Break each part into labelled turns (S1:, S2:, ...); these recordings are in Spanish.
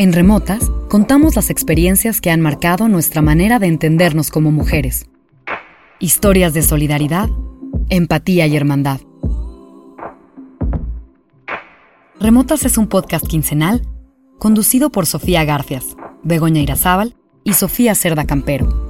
S1: En Remotas, contamos las experiencias que han marcado nuestra manera de entendernos como mujeres. Historias de solidaridad, empatía y hermandad. Remotas es un podcast quincenal conducido por Sofía Garcias, Begoña Irazábal y Sofía Cerda Campero.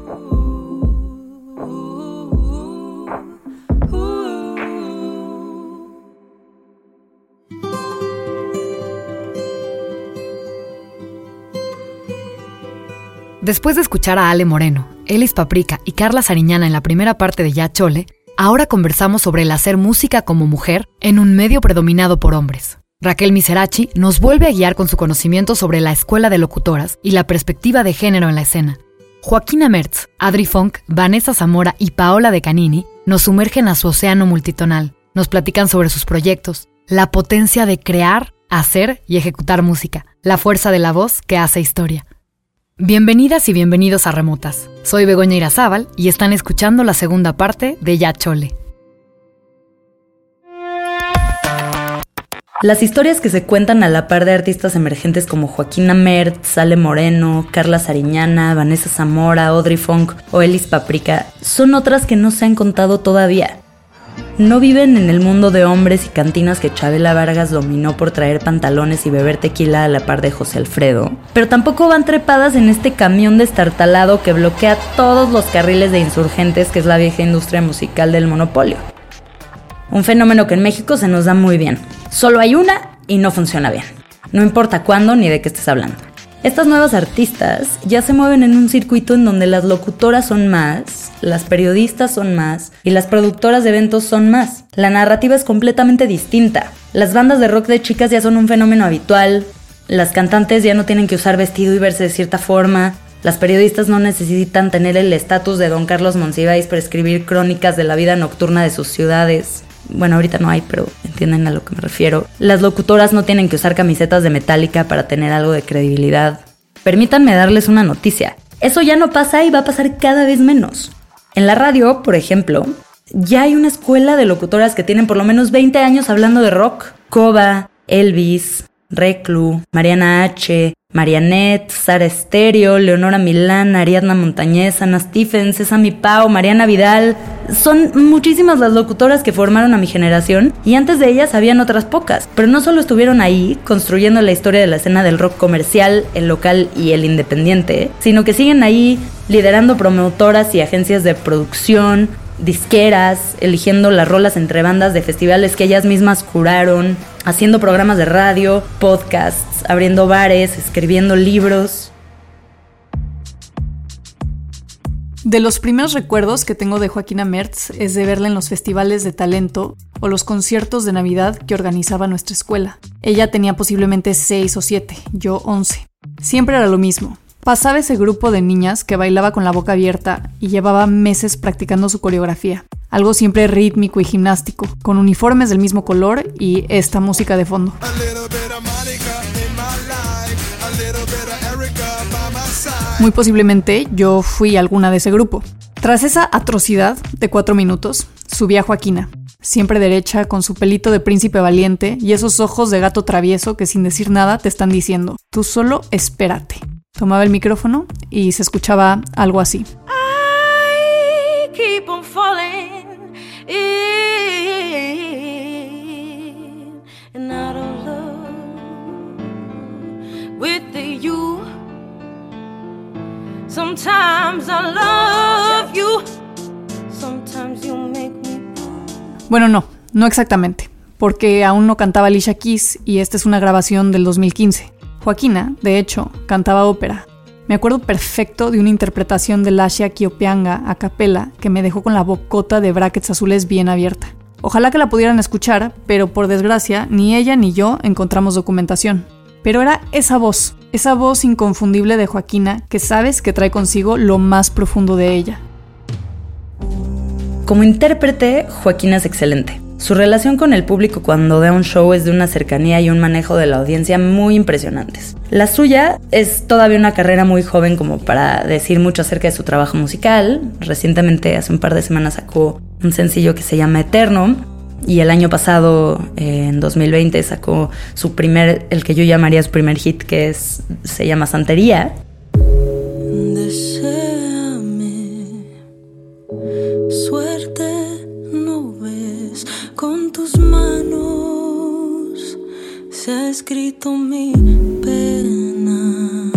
S1: Después de escuchar a Ale Moreno, Elis Paprika y Carla Sariñana en la primera parte de Ya Chole, ahora conversamos sobre el hacer música como mujer en un medio predominado por hombres. Raquel Miserachi nos vuelve a guiar con su conocimiento sobre la escuela de locutoras y la perspectiva de género en la escena. Joaquina Mertz, Adri Funk, Vanessa Zamora y Paola de Canini nos sumergen a su océano multitonal. Nos platican sobre sus proyectos, la potencia de crear, hacer y ejecutar música, la fuerza de la voz que hace historia. Bienvenidas y bienvenidos a Remotas. Soy Begoña Irazábal y están escuchando la segunda parte de Ya Chole.
S2: Las historias que se cuentan a la par de artistas emergentes como Joaquina Mertz, Sale Moreno, Carla Sariñana, Vanessa Zamora, Audrey Funk o Elis Paprika son otras que no se han contado todavía no viven en el mundo de hombres y cantinas que Chabela Vargas dominó por traer pantalones y beber tequila a la par de José Alfredo, pero tampoco van trepadas en este camión destartalado que bloquea todos los carriles de insurgentes que es la vieja industria musical del monopolio. Un fenómeno que en México se nos da muy bien. Solo hay una y no funciona bien. No importa cuándo ni de qué estés hablando. Estas nuevas artistas ya se mueven en un circuito en donde las locutoras son más, las periodistas son más y las productoras de eventos son más. La narrativa es completamente distinta. Las bandas de rock de chicas ya son un fenómeno habitual, las cantantes ya no tienen que usar vestido y verse de cierta forma, las periodistas no necesitan tener el estatus de don Carlos Monsiváis para escribir crónicas de la vida nocturna de sus ciudades. Bueno, ahorita no hay, pero entienden a lo que me refiero. Las locutoras no tienen que usar camisetas de metálica para tener algo de credibilidad. Permítanme darles una noticia. Eso ya no pasa y va a pasar cada vez menos. En la radio, por ejemplo, ya hay una escuela de locutoras que tienen por lo menos 20 años hablando de rock. Koba, Elvis, Reclu, Mariana H., Marianet, Sara Stereo, Leonora Milán, Ariadna Montañez, Ana Stephens, Sesami Pau, Mariana Vidal. Son muchísimas las locutoras que formaron a mi generación y antes de ellas habían otras pocas. Pero no solo estuvieron ahí construyendo la historia de la escena del rock comercial, el local y el independiente, sino que siguen ahí liderando promotoras y agencias de producción, disqueras, eligiendo las rolas entre bandas de festivales que ellas mismas curaron, haciendo programas de radio, podcasts, abriendo bares, escribiendo libros.
S3: De los primeros recuerdos que tengo de Joaquina Mertz es de verla en los festivales de talento o los conciertos de Navidad que organizaba nuestra escuela. Ella tenía posiblemente 6 o 7, yo 11. Siempre era lo mismo, Pasaba ese grupo de niñas que bailaba con la boca abierta y llevaba meses practicando su coreografía. Algo siempre rítmico y gimnástico, con uniformes del mismo color y esta música de fondo. Muy posiblemente yo fui alguna de ese grupo. Tras esa atrocidad de cuatro minutos, subí a Joaquina, siempre derecha, con su pelito de príncipe valiente y esos ojos de gato travieso que sin decir nada te están diciendo, tú solo espérate. Tomaba el micrófono y se escuchaba algo así. Bueno, no, no exactamente, porque aún no cantaba Alicia Keys y esta es una grabación del 2015. Joaquina, de hecho, cantaba ópera. Me acuerdo perfecto de una interpretación de Lascia Kiopianga a capela que me dejó con la bocota de brackets azules bien abierta. Ojalá que la pudieran escuchar, pero por desgracia ni ella ni yo encontramos documentación. Pero era esa voz, esa voz inconfundible de Joaquina que sabes que trae consigo lo más profundo de ella.
S2: Como intérprete, Joaquina es excelente. Su relación con el público cuando da un show es de una cercanía y un manejo de la audiencia muy impresionantes. La suya es todavía una carrera muy joven como para decir mucho acerca de su trabajo musical. Recientemente, hace un par de semanas, sacó un sencillo que se llama Eterno. Y el año pasado, en 2020, sacó su primer, el que yo llamaría su primer hit, que es, se llama Santería.
S4: Escrito mi pena.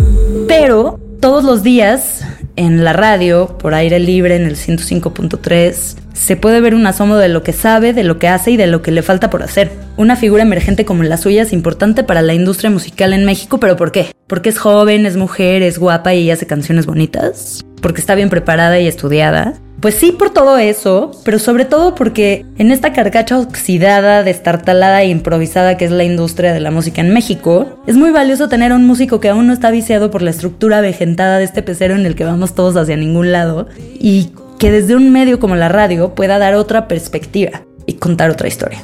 S2: Pero todos los días en la radio, por aire libre en el 105.3, se puede ver un asomo de lo que sabe, de lo que hace y de lo que le falta por hacer. Una figura emergente como la suya es importante para la industria musical en México, pero ¿por qué? Porque es joven, es mujer, es guapa y hace canciones bonitas. Porque está bien preparada y estudiada. Pues sí, por todo eso, pero sobre todo porque en esta carcacha oxidada, destartalada e improvisada que es la industria de la música en México, es muy valioso tener un músico que aún no está viciado por la estructura vejentada de este pecero en el que vamos todos hacia ningún lado y que desde un medio como la radio pueda dar otra perspectiva y contar otra historia.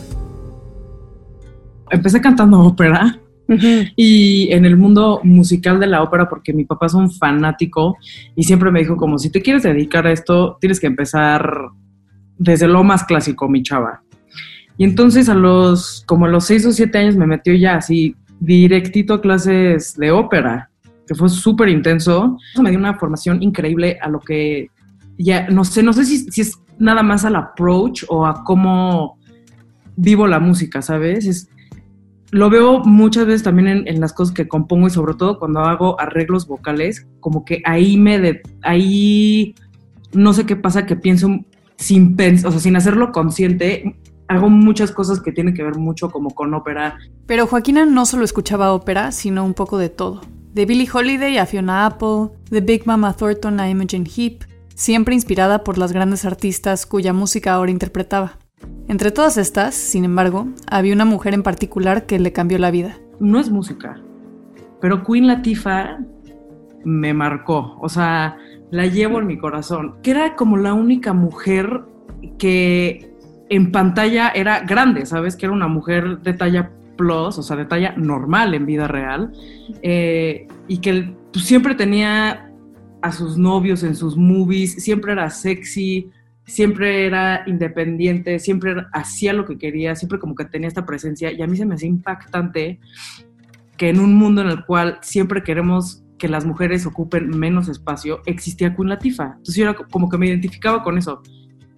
S5: Empecé cantando ópera y en el mundo musical de la ópera, porque mi papá es un fanático y siempre me dijo como, si te quieres dedicar a esto, tienes que empezar desde lo más clásico, mi chava. Y entonces a los, como a los seis o siete años me metió ya así directito a clases de ópera, que fue súper intenso. Eso me dio una formación increíble a lo que ya, no sé, no sé si, si es nada más al approach o a cómo vivo la música, ¿sabes? Es, lo veo muchas veces también en, las cosas que compongo y sobre todo cuando hago arreglos vocales, como que ahí me de, ahí no sé qué pasa que pienso sin pens o sea, sin hacerlo consciente, hago muchas cosas que tienen que ver mucho como con ópera.
S3: Pero Joaquina no solo escuchaba ópera, sino un poco de todo. De Billie Holiday a Fiona Apple, de Big Mama Thornton a Imogen Heap, siempre inspirada por las grandes artistas cuya música ahora interpretaba. Entre todas estas, sin embargo, había una mujer en particular que le cambió la vida.
S5: No es música, pero Queen Latifah me marcó, o sea, la llevo en mi corazón, que era como la única mujer que en pantalla era grande, ¿sabes? Que era una mujer de talla plus, o sea, de talla normal en vida real, eh, y que pues, siempre tenía a sus novios en sus movies, siempre era sexy, siempre era independiente, siempre hacía lo que quería, siempre como que tenía esta presencia y a mí se me hacía impactante que en un mundo en el cual siempre queremos que las mujeres ocupen menos espacio, existía Queen Latifah. Entonces yo era como que me identificaba con eso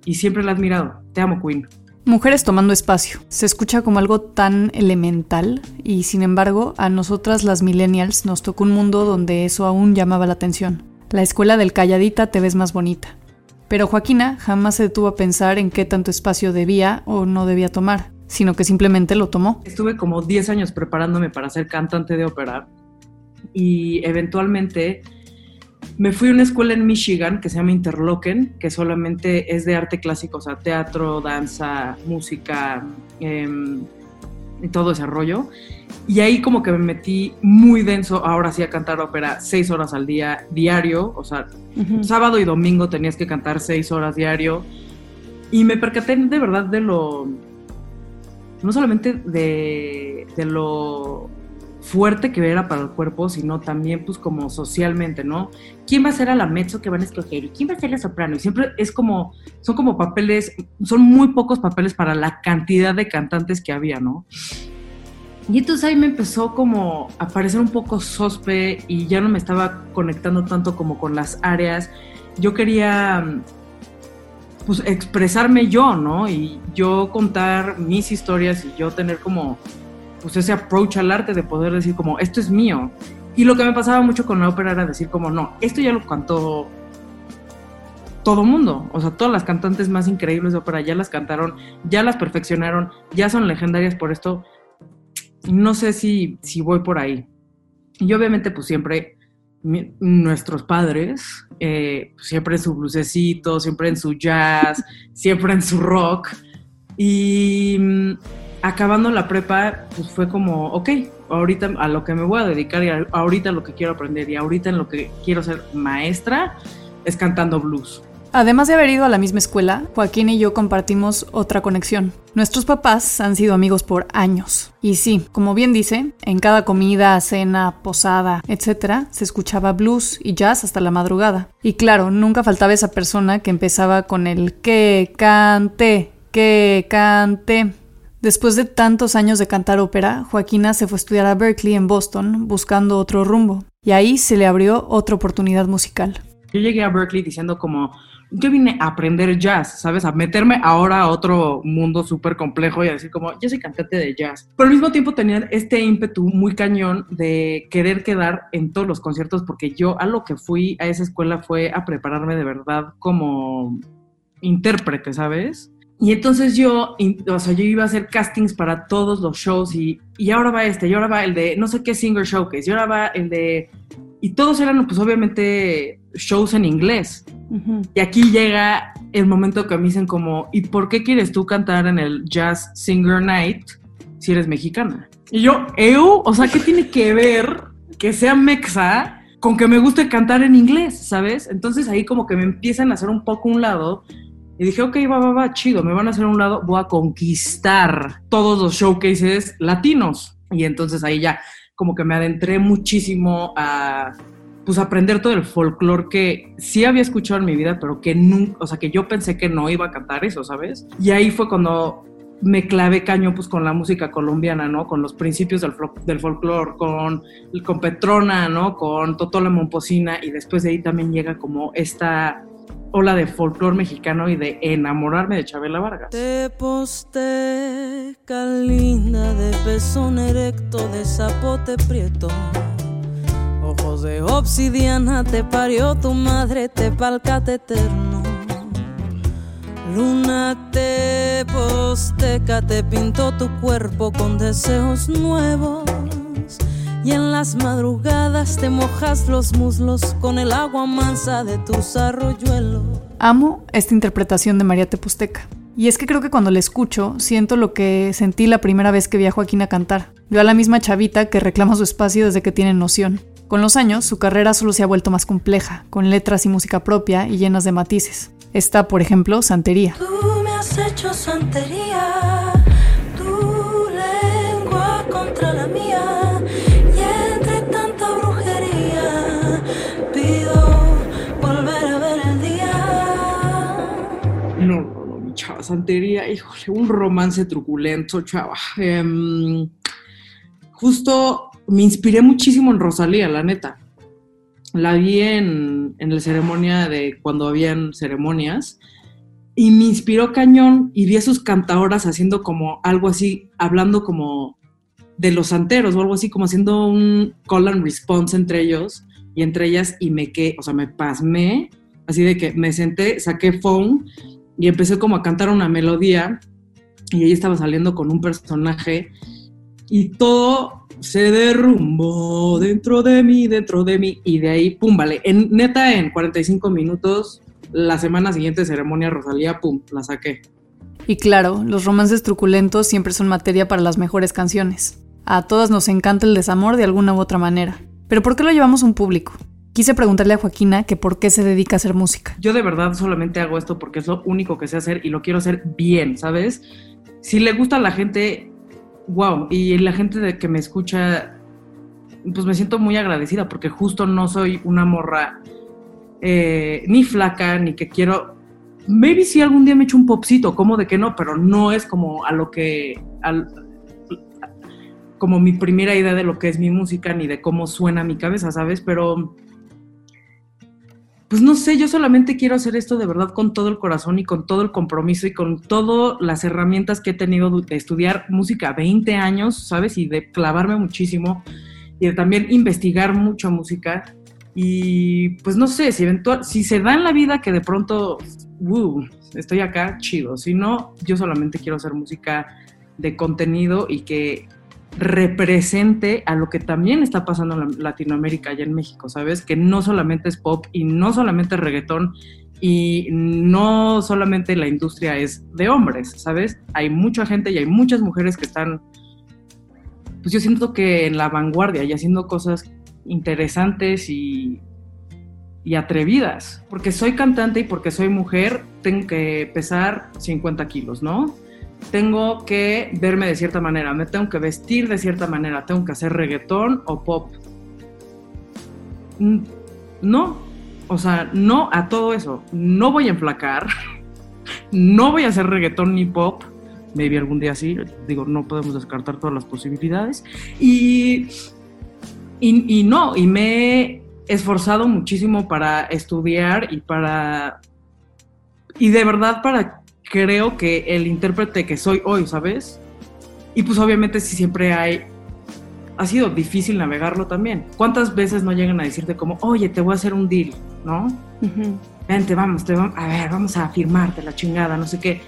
S5: y siempre la he admirado. Te amo, Queen.
S3: Mujeres tomando espacio. Se escucha como algo tan elemental y sin embargo a nosotras las millennials nos tocó un mundo donde eso aún llamaba la atención. La escuela del calladita te ves más bonita. Pero Joaquina jamás se detuvo a pensar en qué tanto espacio debía o no debía tomar, sino que simplemente lo tomó.
S5: Estuve como 10 años preparándome para ser cantante de ópera y eventualmente me fui a una escuela en Michigan que se llama Interlochen, que solamente es de arte clásico, o sea, teatro, danza, música, em, y todo ese rollo. Y ahí como que me metí muy denso, ahora sí a cantar ópera seis horas al día, diario, o sea, sábado y domingo tenías que cantar seis horas diario. Y me percaté de verdad de lo, no solamente de, de lo fuerte que era para el cuerpo, sino también pues como socialmente, ¿no? ¿Quién va a ser a la mezzo que van a escoger? ¿Y quién va a ser la soprano? Y siempre es como, son como papeles, son muy pocos papeles para la cantidad de cantantes que había, ¿no? Y entonces ahí me empezó como a parecer un poco sospe y ya no me estaba conectando tanto como con las áreas. Yo quería pues expresarme yo, ¿no? Y yo contar mis historias y yo tener como pues ese approach al arte de poder decir como, esto es mío. Y lo que me pasaba mucho con la ópera era decir como, no, esto ya lo cantó todo mundo. O sea, todas las cantantes más increíbles de ópera ya las cantaron, ya las perfeccionaron, ya son legendarias por esto. No sé si, si voy por ahí. Y obviamente pues siempre nuestros padres, eh, siempre en su blusecito, siempre en su jazz, siempre en su rock. Y acabando la prepa, pues fue como, ok, ahorita a lo que me voy a dedicar y ahorita lo que quiero aprender y ahorita en lo que quiero ser maestra es cantando blues.
S3: Además de haber ido a la misma escuela, Joaquín y yo compartimos otra conexión. Nuestros papás han sido amigos por años. Y sí, como bien dice, en cada comida, cena, posada, etc., se escuchaba blues y jazz hasta la madrugada. Y claro, nunca faltaba esa persona que empezaba con el que cante, que cante. Después de tantos años de cantar ópera, Joaquina se fue a estudiar a Berkeley en Boston buscando otro rumbo. Y ahí se le abrió otra oportunidad musical.
S5: Yo llegué a Berkeley diciendo como, yo vine a aprender jazz, ¿sabes? A meterme ahora a otro mundo súper complejo y a decir como, yo soy cantante de jazz. Pero al mismo tiempo tenía este ímpetu muy cañón de querer quedar en todos los conciertos porque yo a lo que fui a esa escuela fue a prepararme de verdad como intérprete, ¿sabes? Y entonces yo, o sea, yo iba a hacer castings para todos los shows y, y ahora va este, y ahora va el de no sé qué singer showcase, y ahora va el de... Y todos eran, pues obviamente, shows en inglés. Y aquí llega el momento que me dicen como, ¿y por qué quieres tú cantar en el Jazz Singer Night si eres mexicana? Y yo, ¿eu? O sea, ¿qué tiene que ver que sea mexa con que me guste cantar en inglés, ¿sabes? Entonces ahí como que me empiezan a hacer un poco un lado y dije, ok, va, va, va, chido, me van a hacer un lado, voy a conquistar todos los showcases latinos. Y entonces ahí ya como que me adentré muchísimo a pues aprender todo el folclore que sí había escuchado en mi vida, pero que nunca, o sea, que yo pensé que no iba a cantar eso, ¿sabes? Y ahí fue cuando me clavé caño pues con la música colombiana, ¿no? Con los principios del, del folclore, con, con Petrona, ¿no? Con Totola Momposina y después de ahí también llega como esta ola de folclore mexicano y de enamorarme de Chabela Vargas.
S4: Te posteca linda de pezón erecto de zapote prieto Ojos de obsidiana te parió tu madre, te palcate eterno. Luna te posteca, te pintó tu cuerpo con deseos nuevos. Y en las madrugadas te mojas los muslos con el agua mansa de tus arroyuelos.
S3: Amo esta interpretación de María Teposteca. Y es que creo que cuando la escucho, siento lo que sentí la primera vez que vi a Joaquín a cantar. Veo a la misma chavita que reclama su espacio desde que tiene noción. Con los años, su carrera solo se ha vuelto más compleja, con letras y música propia y llenas de matices. Está, por ejemplo, Santería.
S4: Tú me has hecho santería, tu lengua contra la mía,
S5: Santería, híjole, un romance truculento, chava. Em, justo me inspiré muchísimo en Rosalía, la neta. La vi en, en la ceremonia de cuando habían ceremonias y me inspiró cañón y vi a sus cantadoras haciendo como algo así, hablando como de los santeros o algo así, como haciendo un call and response entre ellos y entre ellas y me quedé, o sea, me pasmé, así de que me senté, saqué phone y empecé como a cantar una melodía y ella estaba saliendo con un personaje y todo se derrumbó dentro de mí, dentro de mí, y de ahí, pum, vale. En, neta, en 45 minutos, la semana siguiente, ceremonia Rosalía, pum, la saqué.
S3: Y claro, los romances truculentos siempre son materia para las mejores canciones. A todas nos encanta el desamor de alguna u otra manera. Pero ¿por qué lo llevamos a un público? Quise preguntarle a Joaquina que por qué se dedica a hacer música.
S5: Yo de verdad solamente hago esto porque es lo único que sé hacer y lo quiero hacer bien, ¿sabes? Si le gusta a la gente, wow, y la gente de que me escucha, pues me siento muy agradecida porque justo no soy una morra eh, ni flaca, ni que quiero... Maybe si algún día me echo un popcito, como de que no, pero no es como a lo que... como mi primera idea de lo que es mi música, ni de cómo suena mi cabeza, ¿sabes? Pero pues no sé, yo solamente quiero hacer esto de verdad con todo el corazón y con todo el compromiso y con todas las herramientas que he tenido de estudiar música 20 años, ¿sabes? Y de clavarme muchísimo y de también investigar mucho música. Y pues no sé, si, eventual, si se da en la vida que de pronto, uh, estoy acá, chido. Si no, yo solamente quiero hacer música de contenido y que represente a lo que también está pasando en Latinoamérica y en México, ¿sabes? Que no solamente es pop y no solamente reggaetón y no solamente la industria es de hombres, ¿sabes? Hay mucha gente y hay muchas mujeres que están, pues yo siento que en la vanguardia y haciendo cosas interesantes y, y atrevidas. Porque soy cantante y porque soy mujer, tengo que pesar 50 kilos, ¿no? Tengo que verme de cierta manera, me tengo que vestir de cierta manera, tengo que hacer reggaetón o pop. No, o sea, no a todo eso. No voy a enflacar. No voy a hacer reggaetón ni pop. Maybe algún día sí. Digo, no podemos descartar todas las posibilidades. Y, y, no, y me he esforzado muchísimo para estudiar y para... Y de verdad para, creo que el intérprete que soy hoy, ¿sabes? Y pues obviamente si siempre hay ha sido difícil navegarlo también. ¿Cuántas veces no llegan a decirte como, oye, te voy a hacer un deal, ¿no? Vente, vamos, te vamos, a ver, vamos a firmarte la chingada, no sé qué.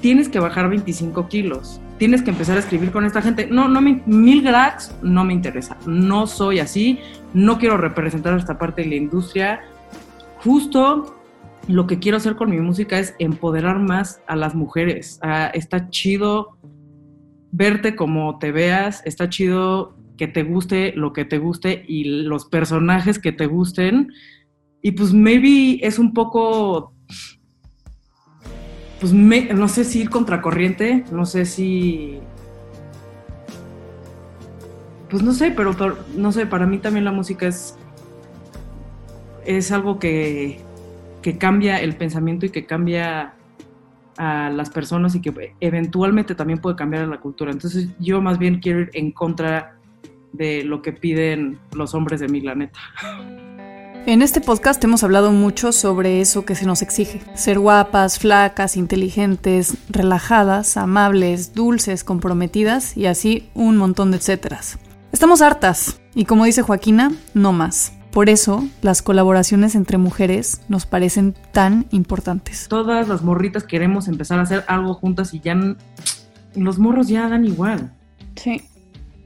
S5: Tienes que bajar 25 kilos, tienes que empezar a escribir con esta gente. No, no me, mil grads no me interesa, no soy así, no quiero representar esta parte de la industria. Justo lo que quiero hacer con mi música es empoderar más a las mujeres. Ah, está chido verte como te veas, está chido que te guste lo que te guste y los personajes que te gusten. Y pues maybe es un poco, pues no sé si ir contracorriente, no sé si... Pues no sé, pero, no sé, para mí también la música es, es algo que, que cambia el pensamiento y que cambia a las personas y que eventualmente también puede cambiar a la cultura. Entonces yo más bien quiero ir en contra de lo que piden los hombres de mi planeta.
S3: En este podcast hemos hablado mucho sobre eso que se nos exige. Ser guapas, flacas, inteligentes, relajadas, amables, dulces, comprometidas y así un montón de etcéteras. Estamos hartas y como dice Joaquina, no más. Por eso, las colaboraciones entre mujeres nos parecen tan importantes.
S5: Todas las morritas queremos empezar a hacer algo juntas y ya los morros ya dan igual.
S3: Sí.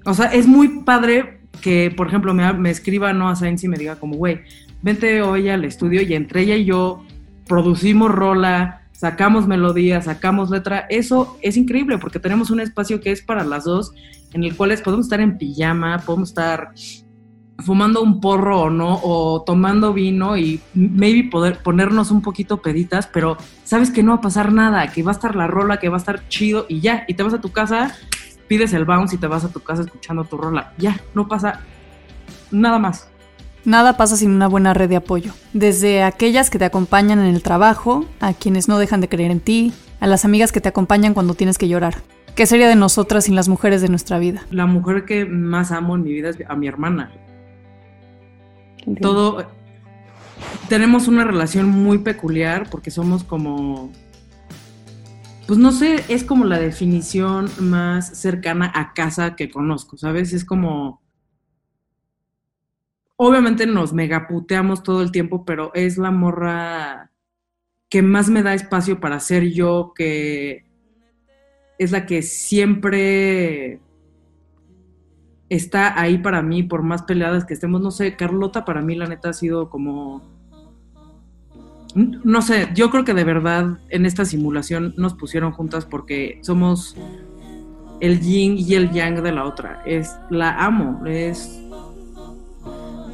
S5: O sea, es muy padre que, por ejemplo, me, me escriba Noah Sainz y me diga como, güey, vente hoy al estudio y entre ella y yo producimos rola, sacamos melodía, sacamos letra. Eso es increíble porque tenemos un espacio que es para las dos, en el cual podemos estar en pijama, podemos estar fumando un porro o no, o tomando vino y maybe poder ponernos un poquito peditas, pero sabes que no va a pasar nada, que va a estar la rola, que va a estar chido y ya, y te vas a tu casa pides el bounce y te vas a tu casa escuchando tu rola. Ya, no pasa nada más.
S3: Nada pasa sin una buena red de apoyo. Desde aquellas que te acompañan en el trabajo, a quienes no dejan de creer en ti, a las amigas que te acompañan cuando tienes que llorar. ¿Qué sería de nosotras sin las mujeres de nuestra vida?
S5: La mujer que más amo en mi vida es a mi hermana. Todo. Tenemos una relación muy peculiar porque somos como pues no sé, es como la definición más cercana a casa que conozco, ¿sabes? Es como... Obviamente nos megaputeamos todo el tiempo, pero es la morra que más me da espacio para ser yo, que es la que siempre está ahí para mí, por más peleadas que estemos. No sé, Carlota para mí la neta ha sido como no sé, yo creo que de verdad en esta simulación nos pusieron juntas porque somos el yin y el yang de la otra. Es la amo, es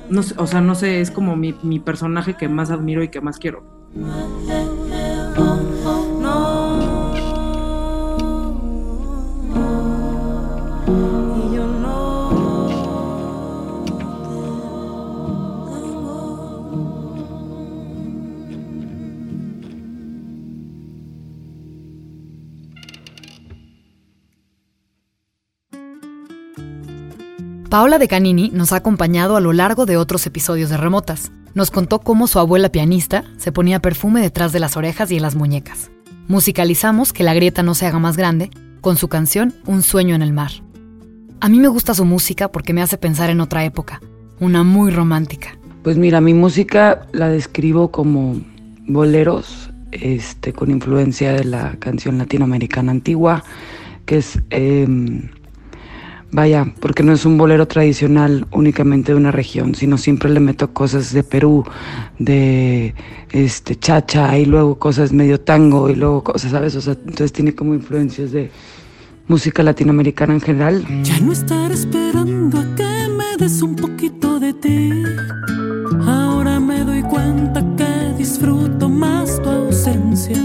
S5: no sé, o sea, no sé, es como mi, mi personaje que más admiro y que más quiero.
S1: Paola de Canini nos ha acompañado a lo largo de otros episodios de Remotas. Nos contó cómo su abuela pianista se ponía perfume detrás de las orejas y en las muñecas. Musicalizamos Que la grieta no se haga más grande con su canción Un sueño en el mar. A mí me gusta su música porque me hace pensar en otra época, una muy romántica.
S6: Pues mira, mi música la describo como boleros, este, con influencia de la canción latinoamericana antigua, que es em, Vaya, porque no es un bolero tradicional únicamente de una región, sino siempre le meto cosas de Perú, de este chacha y luego cosas medio tango y luego cosas, ¿sabes? O sea, entonces tiene como influencias de música latinoamericana en general.
S4: Ya no estar esperando a que me des un poquito de ti. Ahora me doy cuenta que disfruto más tu ausencia.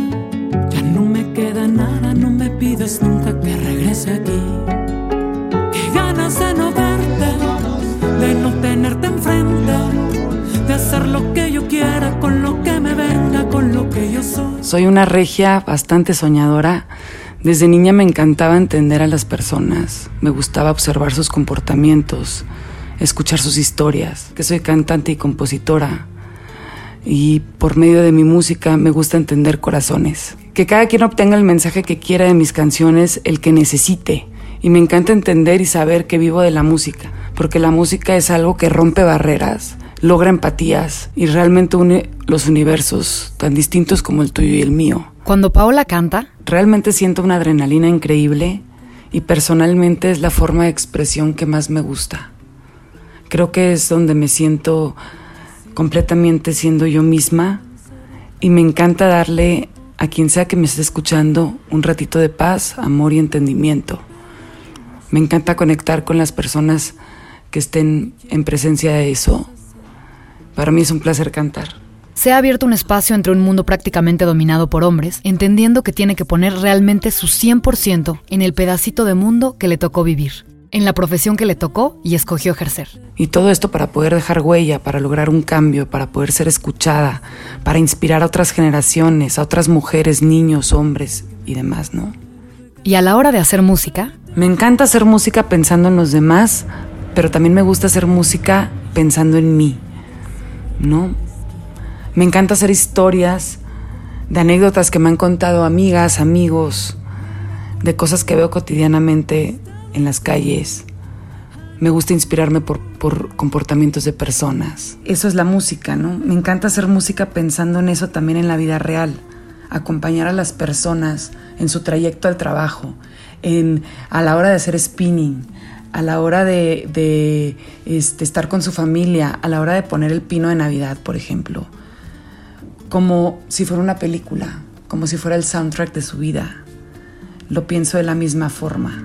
S4: Ya no me queda nada, no me pides nunca que regrese aquí soy.
S6: Soy una regia bastante soñadora. Desde niña me encantaba entender a las personas, me gustaba observar sus comportamientos, escuchar sus historias, que soy cantante y compositora. Y por medio de mi música me gusta entender corazones. Que cada quien obtenga el mensaje que quiera de mis canciones, el que necesite y me encanta entender y saber que vivo de la música, porque la música es algo que rompe barreras, logra empatías y realmente une los universos tan distintos como el tuyo y el mío.
S1: Cuando Paola canta,
S6: realmente siento una adrenalina increíble y personalmente es la forma de expresión que más me gusta. Creo que es donde me siento completamente siendo yo misma y me encanta darle a quien sea que me esté escuchando un ratito de paz, amor y entendimiento. Me encanta conectar con las personas que estén en presencia de eso. Para mí es un placer cantar.
S1: Se ha abierto un espacio entre un mundo prácticamente dominado por hombres, entendiendo que tiene que poner realmente su 100% en el pedacito de mundo que le tocó vivir, en la profesión que le tocó y escogió ejercer.
S6: Y todo esto para poder dejar huella, para lograr un cambio, para poder ser escuchada, para inspirar a otras generaciones, a otras mujeres, niños, hombres y demás, ¿no?
S1: Y a la hora de hacer música,
S6: me encanta hacer música pensando en los demás, pero también me gusta hacer música pensando en mí, ¿no? Me encanta hacer historias de anécdotas que me han contado amigas, amigos, de cosas que veo cotidianamente en las calles. Me gusta inspirarme por, por, comportamientos de personas. Eso es la música, ¿no? Me encanta hacer música pensando en eso también en la vida real. Acompañar a las personas en su trayecto al trabajo, a la hora de hacer spinning, a la hora de, este, estar con su familia, a la hora de poner el pino de Navidad, por ejemplo, como si fuera una película, como si fuera el soundtrack de su vida. Lo pienso de la misma forma.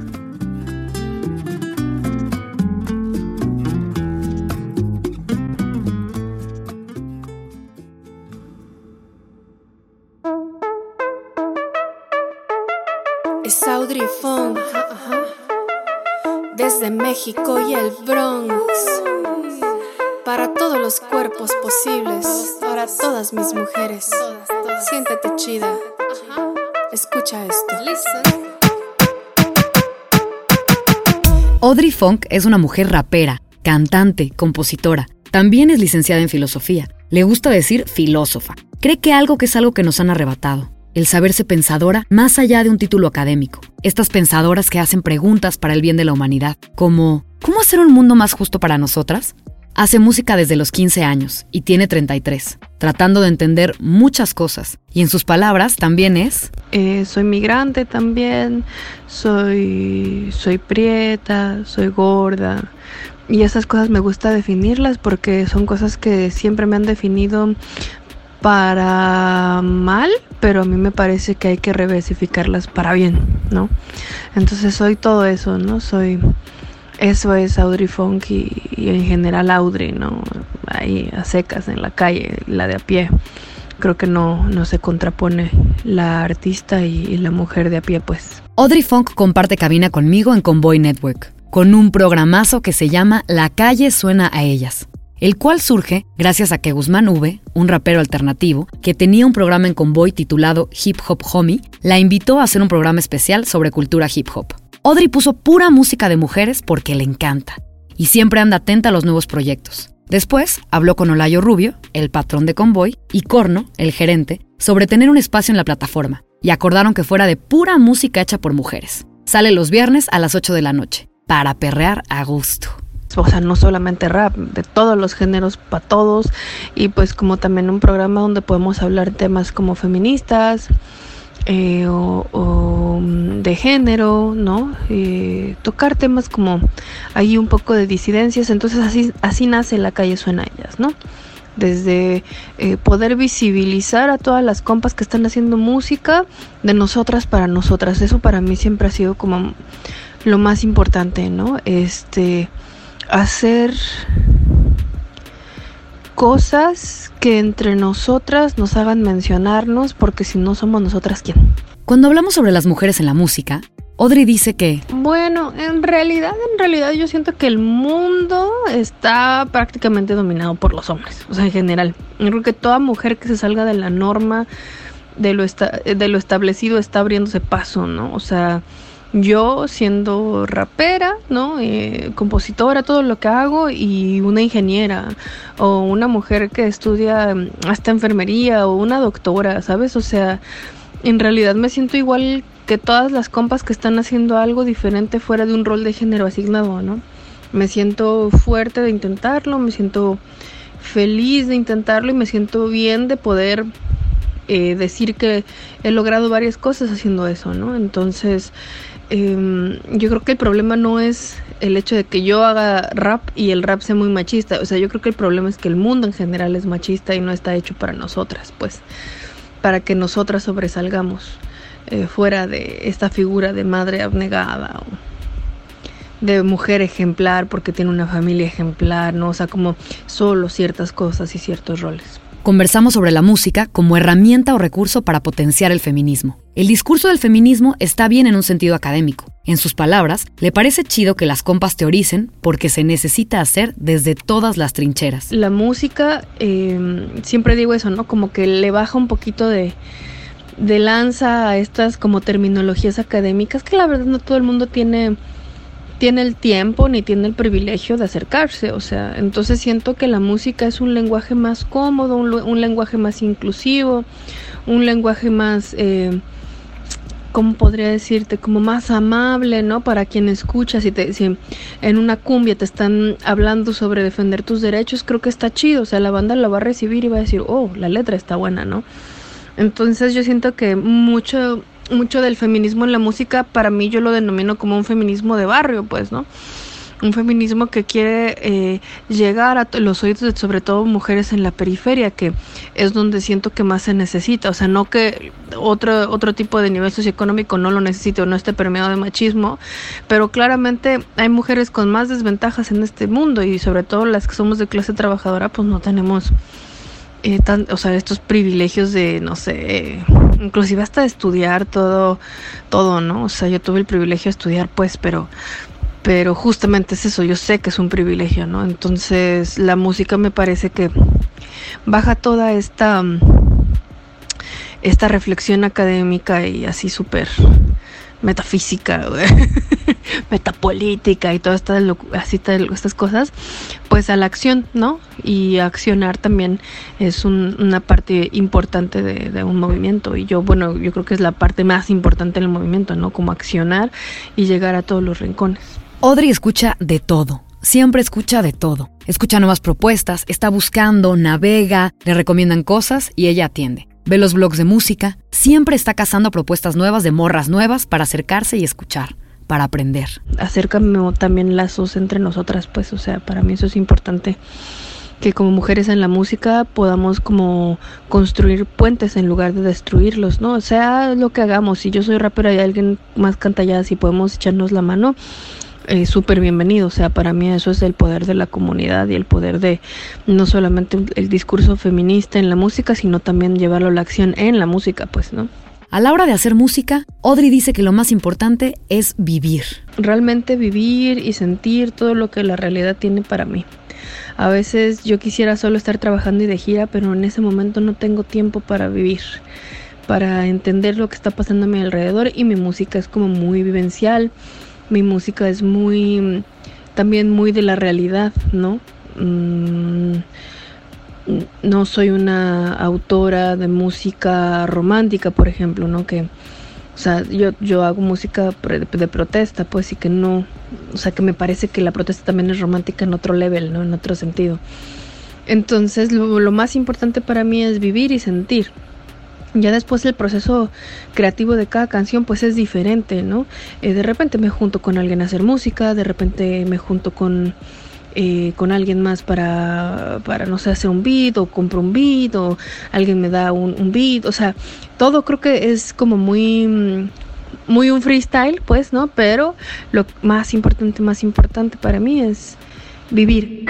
S7: Desde México y el Bronx. Para todos los cuerpos posibles. Para todas mis mujeres. Siéntete chida. Escucha esto.
S1: Audrey Funk es una mujer rapera, cantante, compositora. También es licenciada en filosofía. Le gusta decir filósofa. Cree que algo que es algo que nos han arrebatado el saberse pensadora más allá de un título académico. Estas pensadoras que hacen preguntas para el bien de la humanidad, como ¿cómo hacer un mundo más justo para nosotras? Hace música desde los 15 años y tiene 33, tratando de entender muchas cosas. Y en sus palabras también es...
S8: Eh, soy migrante también, soy, soy prieta, soy gorda. Y esas cosas me gusta definirlas porque son cosas que siempre me han definido para mal, pero a mí me parece que hay que reversificarlas para bien, ¿no? Entonces soy todo eso, ¿no? Soy eso es Audrey Funk y, en general Audrey, ¿no? Ahí a secas en la calle, la de a pie. Creo que no, no se contrapone la artista y, y la mujer de a pie, pues.
S1: Audrey Funk comparte cabina conmigo en Convoy Network, con un programazo que se llama La calle suena a ellas el cual surge gracias a que Guzmán V, un rapero alternativo, que tenía un programa en Convoy titulado Hip Hop Homie, la invitó a hacer un programa especial sobre cultura hip hop. Audrey puso pura música de mujeres porque le encanta, y siempre anda atenta a los nuevos proyectos. Después habló con Olayo Rubio, el patrón de Convoy, y Corno, el gerente, sobre tener un espacio en la plataforma, y acordaron que fuera de pura música hecha por mujeres. Sale los viernes a las 8 de la noche, para perrear a gusto
S8: o sea, no solamente rap, de todos los géneros para todos y pues como también un programa donde podemos hablar temas como feministas eh, o, de género, ¿no? Eh, tocar temas como ahí un poco de disidencias, entonces así, así nace La calle suena ellas, ¿no? Desde eh, poder visibilizar a todas las compas que están haciendo música de nosotras para nosotras, eso para mí siempre ha sido como lo más importante, ¿no? Este, hacer cosas que entre nosotras nos hagan mencionarnos, porque si no somos nosotras, ¿quién?
S1: Cuando hablamos sobre las mujeres en la música, Audrey dice que...
S8: Bueno, en realidad, en realidad yo siento que el mundo está prácticamente dominado por los hombres, o sea, en general. Yo creo que toda mujer que se salga de la norma, de lo, de lo establecido, está abriéndose paso, ¿no? O sea, yo siendo rapera, ¿no? Eh, compositora, todo lo que hago y una ingeniera o una mujer que estudia mm, hasta enfermería o una doctora, ¿sabes? O sea, en realidad me siento igual que todas las compas que están haciendo algo diferente fuera de un rol de género asignado, ¿no? Me siento fuerte de intentarlo, me siento feliz de intentarlo y me siento bien de poder eh, decir que he logrado varias cosas haciendo eso, ¿no? Entonces, Em, yo creo que el problema no es el hecho de que yo haga rap y el rap sea muy machista. O sea, yo creo que el problema es que el mundo en general es machista y no está hecho para nosotras, pues, para que nosotras sobresalgamos eh, fuera de esta figura de madre abnegada o de mujer ejemplar porque tiene una familia ejemplar, ¿no? O sea, como solo ciertas cosas y ciertos roles.
S1: Conversamos sobre la música como herramienta o recurso para potenciar el feminismo. El discurso del feminismo está bien en un sentido académico. En sus palabras, le parece chido que las compas teoricen porque se necesita hacer desde todas las trincheras.
S8: La música, em, siempre digo eso, ¿no? Como que le baja un poquito de, de lanza a estas como terminologías académicas que la verdad no todo el mundo tiene tiene el tiempo ni tiene el privilegio de acercarse. O sea, entonces siento que la música es un lenguaje más cómodo, un, lenguaje más inclusivo, un lenguaje más, eh, ¿cómo podría decirte? Como más amable, ¿no? Para quien escucha. Si, te, si en una cumbia te están hablando sobre defender tus derechos, creo que está chido. O sea, la banda lo va a recibir y va a decir, oh, la letra está buena, ¿no? Entonces yo siento que mucho mucho del feminismo en la música, para mí yo lo denomino como un feminismo de barrio, pues, ¿no? Un feminismo que quiere eh, llegar a los oídos de sobre todo mujeres en la periferia, que es donde siento que más se necesita. O sea, no que otro, otro tipo de nivel socioeconómico no lo necesite o no esté permeado de machismo, pero claramente hay mujeres con más desventajas en este mundo y sobre todo las que somos de clase trabajadora, pues no tenemos eh, o sea, estos privilegios de, no sé, inclusive hasta estudiar todo, todo, ¿no? O sea, yo tuve el privilegio de estudiar, pues, pero, pero justamente es eso, yo sé que es un privilegio, ¿no? Entonces, la música me parece que baja toda esta, esta reflexión académica y así súper metafísica, metapolítica y todas estas, así, estas cosas, pues a la acción, ¿no? Y accionar también es una parte importante de, un movimiento. Y yo, bueno, yo creo que es la parte más importante del movimiento, ¿no? Como accionar y llegar a todos los rincones.
S1: Audrey escucha de todo. Siempre escucha de todo. Escucha nuevas propuestas, está buscando, navega, le recomiendan cosas y ella atiende ve los blogs de música, siempre está cazando propuestas nuevas de morras nuevas para acercarse y escuchar, para aprender.
S8: Acércame también lazos entre nosotras, pues, o sea, para mí eso es importante que como mujeres en la música podamos como construir puentes en lugar de destruirlos, ¿no? O sea, lo que hagamos, si yo soy rapera y alguien más canta ya, si podemos echarnos la mano, eh, súper bienvenido. O sea, para mí eso es el poder de la comunidad y el poder de no solamente el discurso feminista en la música, sino también llevarlo a la acción en la música, pues, ¿no?
S1: A la hora de hacer música, Audrey dice que lo más importante es vivir.
S8: Realmente vivir y sentir todo lo que la realidad tiene para mí. A veces yo quisiera solo estar trabajando y de gira, pero en ese momento no tengo tiempo para vivir, para entender lo que está pasando a mi alrededor y mi música es como muy vivencial mi música es muy, también muy de la realidad, ¿no? Mm, no soy una autora de música romántica, por ejemplo, ¿no? Que, o sea, yo, yo hago música de, protesta, pues, y que no, o sea, que me parece que la protesta también es romántica en otro level, ¿no? En otro sentido. Entonces, lo más importante para mí es vivir y sentir Ya después el proceso creativo de cada canción pues es diferente, ¿no? Eh, de repente me junto con alguien a hacer música, de repente me junto con, eh, con alguien más para, para, no sé, hacer un beat o compro un beat o alguien me da un, un beat, o sea, todo creo que es como muy muy un freestyle, pues, ¿no? Pero lo más importante, más importante para mí es vivir.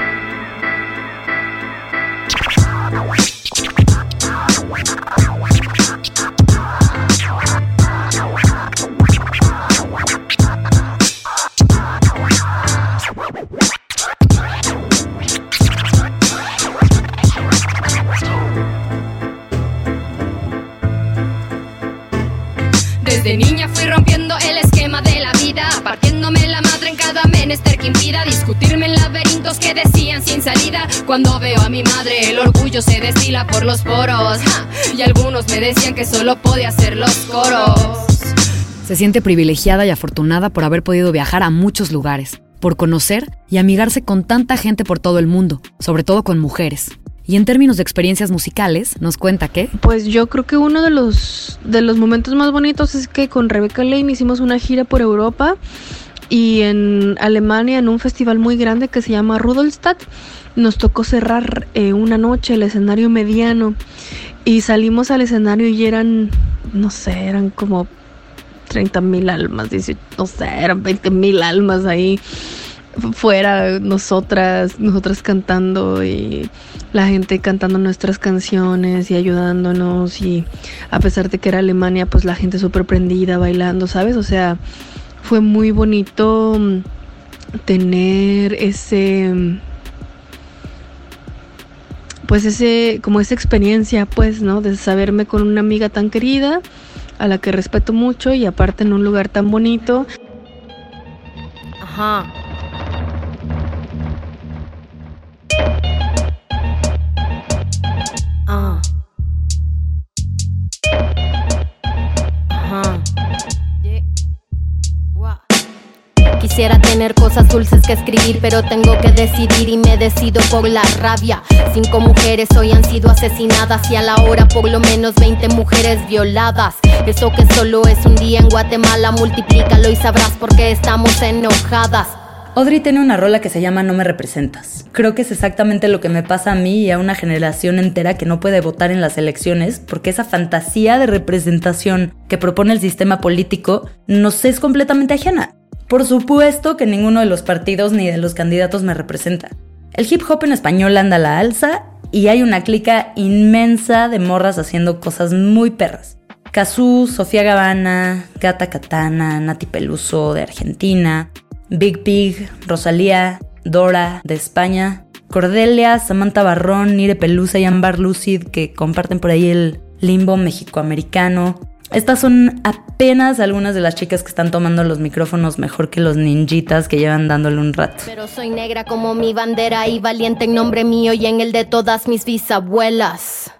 S9: Menester que impida discutirme en laberintos que decían sin salida. Cuando veo a mi madre, el orgullo se destila por los poros. Y algunos me decían que solo podía hacer los coros.
S1: Se siente privilegiada y afortunada por haber podido viajar a muchos lugares, por conocer y amigarse con tanta gente por todo el mundo, sobre todo con mujeres. Y en términos de experiencias musicales, nos cuenta que...
S8: Pues yo creo que uno de los, de los momentos más bonitos es que con Rebecca Lane hicimos una gira por Europa y en Alemania en un festival muy grande que se llama Rudolstadt nos tocó cerrar eh, una noche el escenario mediano y salimos al escenario y eran, no sé, eran como 30 mil almas, no sé, eran 20 mil almas ahí fuera nosotras, nosotras cantando y la gente cantando nuestras canciones y ayudándonos y a pesar de que era Alemania, pues la gente súper prendida, bailando, ¿sabes? O sea, fue muy bonito mm, tener ese mm, pues ese como esa experiencia pues no de saberme con una amiga tan querida a la que respeto mucho y aparte en un lugar tan bonito.
S9: Ajá Quisiera tener cosas dulces que escribir, pero tengo que decidir y me decido por la rabia. Cinco mujeres hoy han sido asesinadas y a la hora por lo menos 20 mujeres violadas. Eso que solo es un día en Guatemala, multiplícalo y sabrás por qué estamos enojadas.
S2: Audrey tiene una rola que se llama No me representas. Creo que es exactamente lo que me pasa a mí y a una generación entera que no puede votar en las elecciones porque esa fantasía de representación que propone el sistema político nos es completamente ajena. Por supuesto que ninguno de los partidos ni de los candidatos me representa. El hip hop en español anda a la alza y hay una clica inmensa de morras haciendo cosas muy perras. Kazú, Sofía Gavana, Gata Katana, Nati Peluso de Argentina, Big Pig, Rosalía, Dora de España, Cordelia, Samantha Barrón, Nire Pelusa y Ambar Lucid que comparten por ahí el limbo mexicoamericano. Estas son apenas algunas de las chicas que están tomando los micrófonos mejor que los ninjitas que llevan dándole un rato.
S9: Pero soy negra como mi bandera y valiente en nombre mío y en el de todas mis bisabuelas.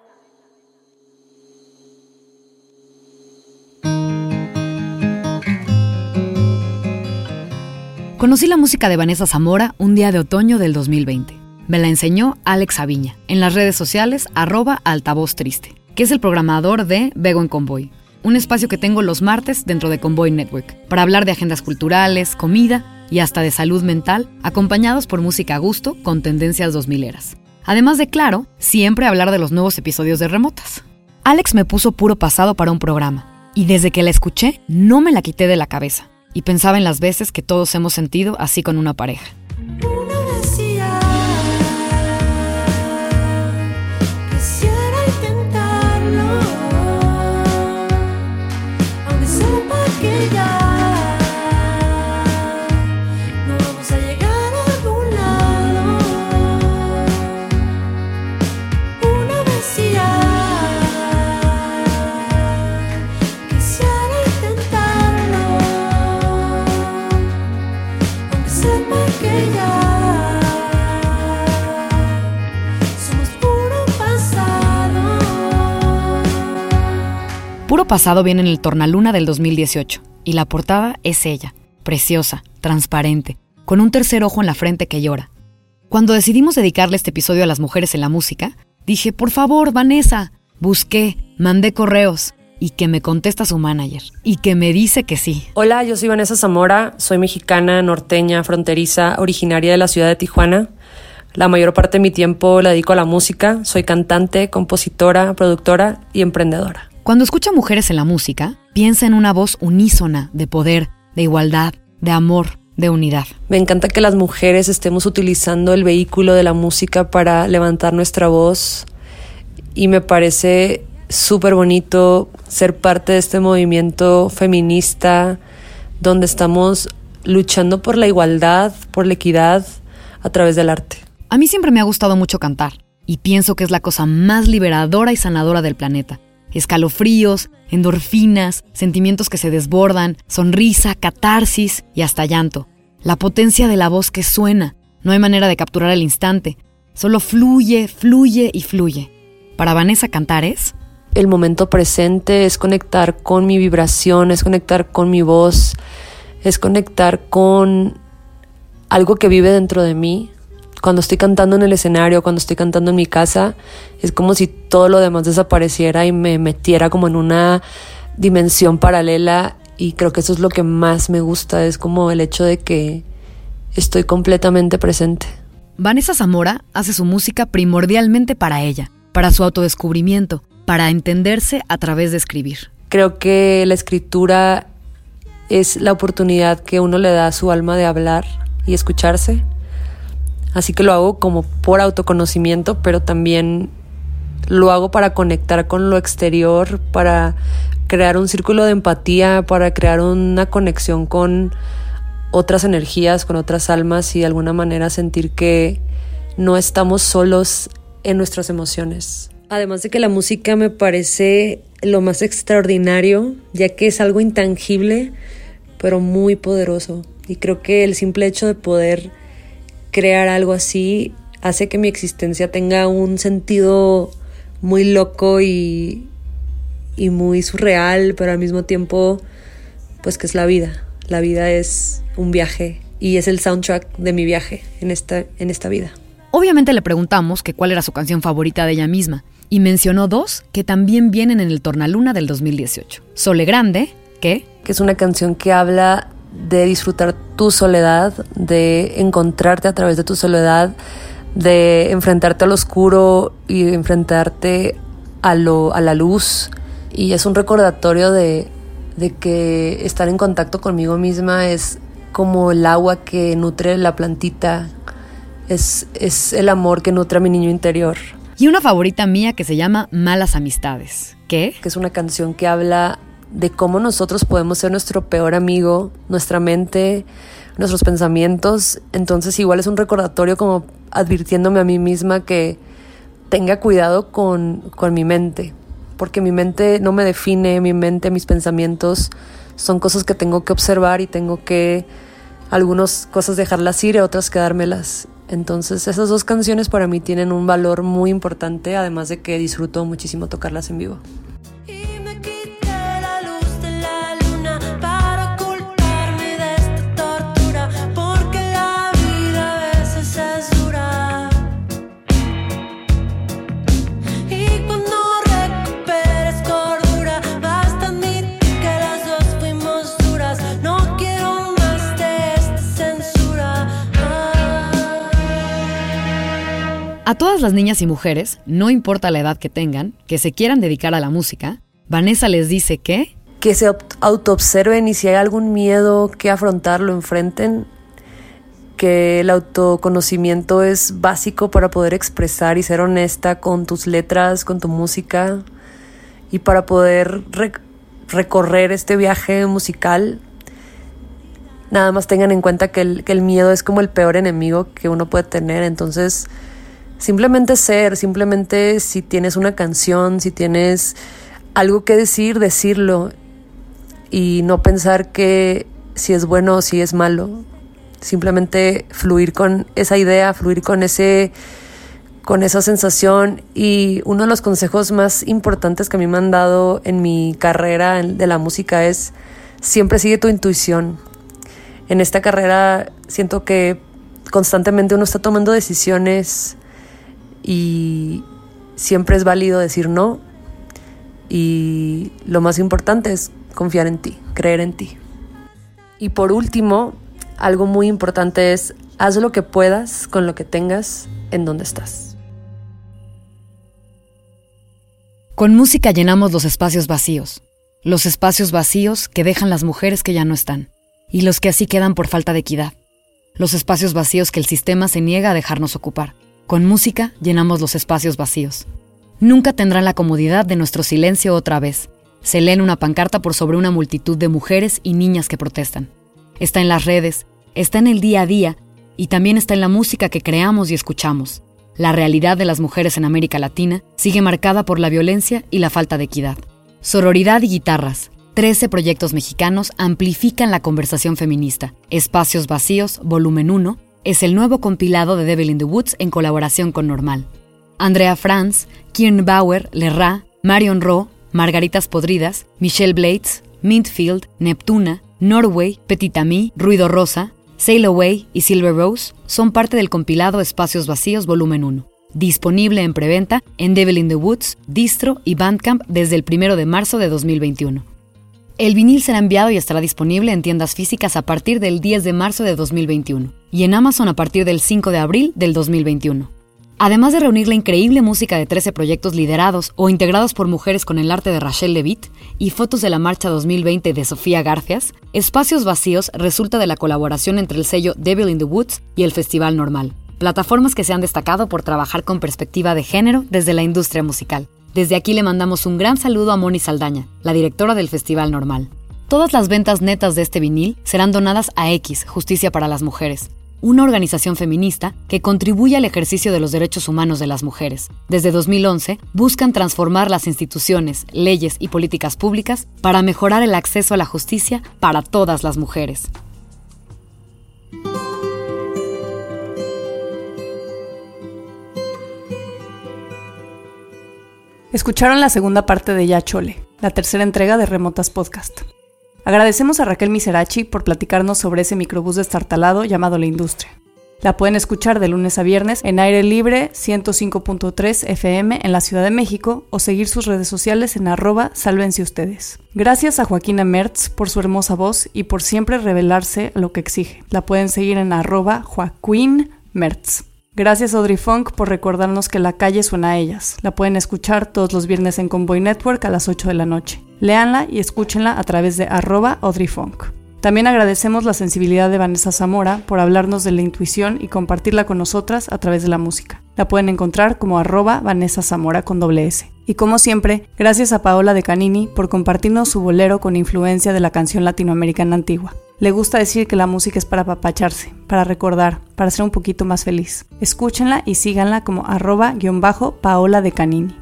S1: Conocí la música de Vanessa Zamora un día de otoño del 2020. Me la enseñó Alex Aviña en las redes sociales arroba altavoz triste, que es el programador de Vego en Convoy, un espacio que tengo los martes dentro de Convoy Network, para hablar de agendas culturales, comida y hasta de salud mental, acompañados por música a gusto con tendencias 2000 eras. Además de, claro, siempre hablar de los nuevos episodios de Remotas. Alex me puso puro pasado para un programa, y desde que la escuché no me la quité de la cabeza y pensaba en las veces que todos hemos sentido así con una pareja. we. Pasado viene en el Tornaluna del 2018 y la portada es ella, preciosa, transparente, con un tercer ojo en la frente que llora. Cuando decidimos dedicarle este episodio a las mujeres en la música, dije, por favor, Vanessa. Busqué, mandé correos y que me contesta su manager y que me dice que sí.
S10: Hola, yo soy Vanessa Zamora, soy mexicana, norteña, fronteriza, originaria de la ciudad de Tijuana. La mayor parte de mi tiempo la dedico a la música, soy cantante, compositora, productora y emprendedora.
S1: Cuando escucha mujeres en la música, piensa en una voz unísona de poder, de igualdad, de amor, de unidad.
S10: Me encanta que las mujeres estemos utilizando el vehículo de la música para levantar nuestra voz y me parece súper bonito ser parte de este movimiento feminista donde estamos luchando por la igualdad, por la equidad a través del arte.
S1: A mí siempre me ha gustado mucho cantar y pienso que es la cosa más liberadora y sanadora del planeta. Escalofríos, endorfinas, sentimientos que se desbordan, sonrisa, catarsis y hasta llanto. La potencia de la voz que suena. No hay manera de capturar el instante. Solo fluye, fluye y fluye. Para Vanessa cantar es
S10: el momento presente, es conectar con mi vibración, es conectar con mi voz, es conectar con algo que vive dentro de mí. Cuando estoy cantando en el escenario, cuando estoy cantando en mi casa, es como si todo lo demás desapareciera y me metiera como en una dimensión paralela y creo que eso es lo que más me gusta, es como el hecho de que estoy completamente presente.
S1: Vanessa Zamora hace su música primordialmente para ella, para su autodescubrimiento, para entenderse a través de escribir.
S10: Creo que la escritura es la oportunidad que uno le da a su alma de hablar y escucharse. Así que lo hago como por autoconocimiento, pero también lo hago para conectar con lo exterior, para crear un círculo de empatía, para crear una conexión con otras energías, con otras almas y de alguna manera sentir que no estamos solos en nuestras emociones. Además de que la música me parece lo más extraordinario, ya que es algo intangible, pero muy poderoso. Y creo que el simple hecho de poder crear algo así hace que mi existencia tenga un sentido muy loco y, y muy surreal, pero al mismo tiempo, pues que es la vida. La vida es un viaje y es el soundtrack de mi viaje en esta, en esta vida.
S1: Obviamente le preguntamos que cuál era su canción favorita de ella misma y mencionó dos que también vienen en el Tornaluna del 2018. Sole Grande, que...
S10: Que es una canción que habla de disfrutar tu soledad, de encontrarte a través de tu soledad, de enfrentarte al oscuro y enfrentarte a, lo, a la luz. Y es un recordatorio de, de que estar en contacto conmigo misma es como el agua que nutre la plantita, es, es el amor que nutre a mi niño interior.
S1: Y una favorita mía que se llama Malas Amistades. ¿Qué?
S10: Que es una canción que habla de cómo nosotros podemos ser nuestro peor amigo, nuestra mente, nuestros pensamientos. Entonces igual es un recordatorio como advirtiéndome a mí misma que tenga cuidado con, con mi mente, porque mi mente no me define, mi mente, mis pensamientos son cosas que tengo que observar y tengo que algunas cosas dejarlas ir y otras quedármelas. Entonces esas dos canciones para mí tienen un valor muy importante, además de que disfruto muchísimo tocarlas en vivo.
S1: A todas las niñas y mujeres, no importa la edad que tengan, que se quieran dedicar a la música, Vanessa les dice que...
S10: Que se autoobserven y si hay algún miedo que afrontar, lo enfrenten. Que el autoconocimiento es básico para poder expresar y ser honesta con tus letras, con tu música y para poder recorrer este viaje musical. Nada más tengan en cuenta que el, que el miedo es como el peor enemigo que uno puede tener. Entonces, Simplemente ser, simplemente si tienes una canción, si tienes algo que decir, decirlo y no pensar que si es bueno o si es malo. Simplemente fluir con esa idea, fluir con ese con esa sensación y uno de los consejos más importantes que a mí me han dado en mi carrera de la música es siempre sigue tu intuición. En esta carrera siento que constantemente uno está tomando decisiones y siempre es válido decir no y lo más importante es confiar en ti, creer en ti. Y por último, algo muy importante es haz lo que puedas con lo que tengas en donde estás.
S1: Con música llenamos los espacios vacíos, los espacios vacíos que dejan las mujeres que ya no están, y los que así quedan por falta de equidad, los espacios vacíos que el sistema se niega a dejarnos ocupar. Con música llenamos los espacios vacíos. Nunca tendrán la comodidad de nuestro silencio otra vez. Se lee en una pancarta por sobre una multitud de mujeres y niñas que protestan. Está en las redes, está en el día a día y también está en la música que creamos y escuchamos. La realidad de las mujeres en América Latina sigue marcada por la violencia y la falta de equidad. Sororidad y guitarras. 13 proyectos mexicanos amplifican la conversación feminista. Espacios Vacíos, volumen 1, es el nuevo compilado de Devil in the Woods en colaboración con Normal. Andrea Franz, Kieran Bauer, Lerra, Marion Ro, Margaritas Podridas, Michelle Blades, Mintfield, Neptuna, Norway, Petitami, Ruido Rosa, Sail Away y Silver Rose son parte del compilado Espacios Vacíos Volumen 1, disponible en preventa en Devil in the Woods, Distro y Bandcamp desde el 1 de marzo de 2021. El vinil será enviado y estará disponible en tiendas físicas a partir del 10 de marzo de 2021 y en Amazon a partir del 5 de abril del 2021. Además de reunir la increíble música de 13 proyectos liderados o integrados por mujeres con el arte de Rachel Levitt y fotos de la Marcha 2020 de Sofía Garcias, Espacios Vacíos resulta de la colaboración entre el sello Devil in the Woods y el Festival Normal, plataformas que se han destacado por trabajar con perspectiva de género desde la industria musical. Desde aquí le mandamos un gran saludo a Moni Saldaña, la directora del Festival Normal. Todas las ventas netas de este vinil serán donadas a X, Justicia para las Mujeres, una organización feminista que contribuye al ejercicio de los derechos humanos de las mujeres. Desde 2011, buscan transformar las instituciones, leyes y políticas públicas para mejorar el acceso a la justicia para todas las mujeres.
S3: Escucharon la segunda parte de Ya Chole, la tercera entrega de Remotas Podcast. Agradecemos a Raquel Miserachi por platicarnos sobre ese microbús destartalado llamado La Industria. La pueden escuchar de lunes a viernes en aire libre 105.3 FM en la Ciudad de México o seguir sus redes sociales en arroba sálvense ustedes. Gracias a Joaquina Mertz por su hermosa voz y por siempre revelarse lo que exige. La pueden seguir en arroba Joaquín Mertz. Gracias Audrey Funk por recordarnos que la calle suena a ellas. La pueden escuchar todos los viernes en Convoy Network a las 8 de la noche. Léanla y escúchenla a través de arroba Audrey Funk. También agradecemos la sensibilidad de Vanessa Zamora por hablarnos de la intuición y compartirla con nosotras a través de la música. La pueden encontrar como arroba Vanessa Zamora con doble. Y como siempre, gracias a Paola de Canini por compartirnos su bolero con influencia de la canción latinoamericana antigua. Le gusta decir que la música es para apapacharse, para recordar, para ser un poquito más feliz. Escúchenla y síganla como arroba guion bajo Paola de Canini.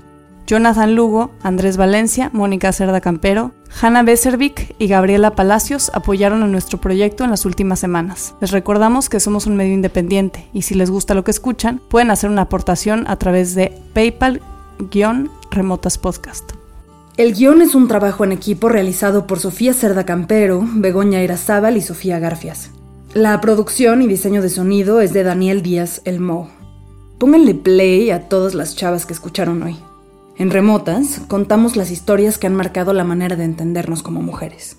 S3: Jonathan Lugo, Andrés Valencia, Mónica Cerda Campero, Hanna Becervik y Gabriela Palacios apoyaron a nuestro proyecto en las últimas semanas. Les recordamos que somos un medio independiente y si les gusta lo que escuchan, pueden hacer una aportación a través de PayPal-Remotas Podcast.
S11: El guion es un trabajo en equipo realizado por Sofía Cerda Campero, Begoña Irazábal y Sofía Garfias. La producción y diseño de sonido es de Daniel Díaz El Mo. Pónganle play a todas las chavas que escucharon hoy. En Remotas contamos las historias que han marcado la manera de entendernos como mujeres.